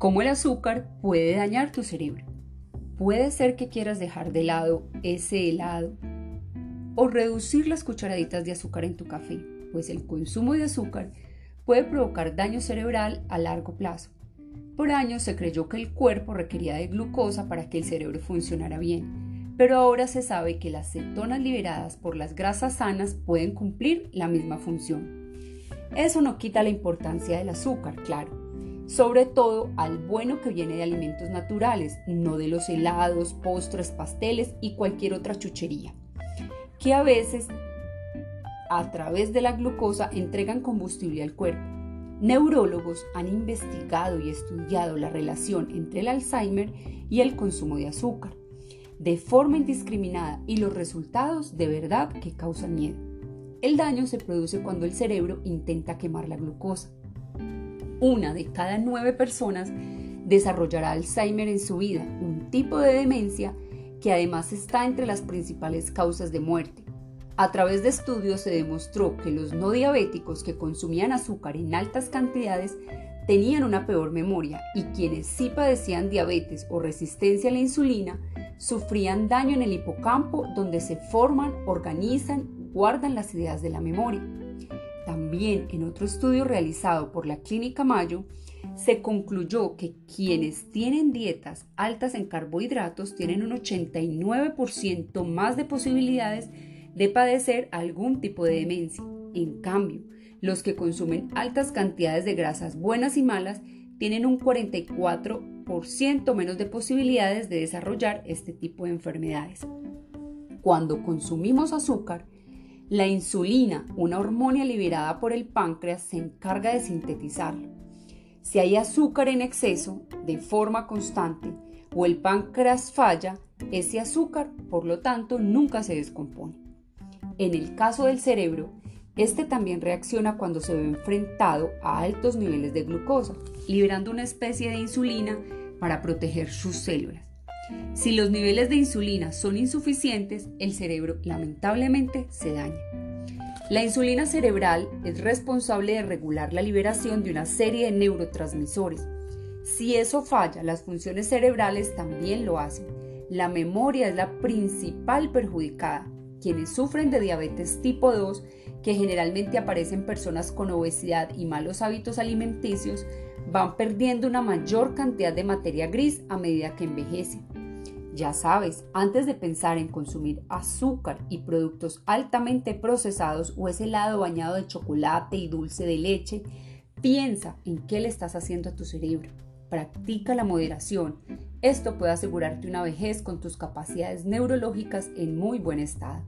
cómo el azúcar puede dañar tu cerebro. Puede ser que quieras dejar de lado ese helado o reducir las cucharaditas de azúcar en tu café, pues el consumo de azúcar puede provocar daño cerebral a largo plazo. Por años se creyó que el cuerpo requería de glucosa para que el cerebro funcionara bien, pero ahora se sabe que las cetonas liberadas por las grasas sanas pueden cumplir la misma función. Eso no quita la importancia del azúcar, claro, sobre todo al bueno que viene de alimentos naturales, no de los helados, postres, pasteles y cualquier otra chuchería, que a veces a través de la glucosa entregan combustible al cuerpo. Neurólogos han investigado y estudiado la relación entre el Alzheimer y el consumo de azúcar, de forma indiscriminada y los resultados de verdad que causan miedo. El daño se produce cuando el cerebro intenta quemar la glucosa una de cada nueve personas desarrollará Alzheimer en su vida, un tipo de demencia que además está entre las principales causas de muerte. A través de estudios se demostró que los no diabéticos que consumían azúcar en altas cantidades tenían una peor memoria y quienes sí padecían diabetes o resistencia a la insulina sufrían daño en el hipocampo donde se forman, organizan, guardan las ideas de la memoria. También en otro estudio realizado por la Clínica Mayo, se concluyó que quienes tienen dietas altas en carbohidratos tienen un 89% más de posibilidades de padecer algún tipo de demencia. En cambio, los que consumen altas cantidades de grasas buenas y malas tienen un 44% menos de posibilidades de desarrollar este tipo de enfermedades. Cuando consumimos azúcar, la insulina, una hormona liberada por el páncreas, se encarga de sintetizarlo. Si hay azúcar en exceso, de forma constante, o el páncreas falla, ese azúcar, por lo tanto, nunca se descompone. En el caso del cerebro, este también reacciona cuando se ve enfrentado a altos niveles de glucosa, liberando una especie de insulina para proteger sus células. Si los niveles de insulina son insuficientes, el cerebro lamentablemente se daña. La insulina cerebral es responsable de regular la liberación de una serie de neurotransmisores. Si eso falla, las funciones cerebrales también lo hacen. La memoria es la principal perjudicada. Quienes sufren de diabetes tipo 2, que generalmente aparecen personas con obesidad y malos hábitos alimenticios, van perdiendo una mayor cantidad de materia gris a medida que envejecen. Ya sabes, antes de pensar en consumir azúcar y productos altamente procesados o ese helado bañado de chocolate y dulce de leche, piensa en qué le estás haciendo a tu cerebro. Practica la moderación. Esto puede asegurarte una vejez con tus capacidades neurológicas en muy buen estado.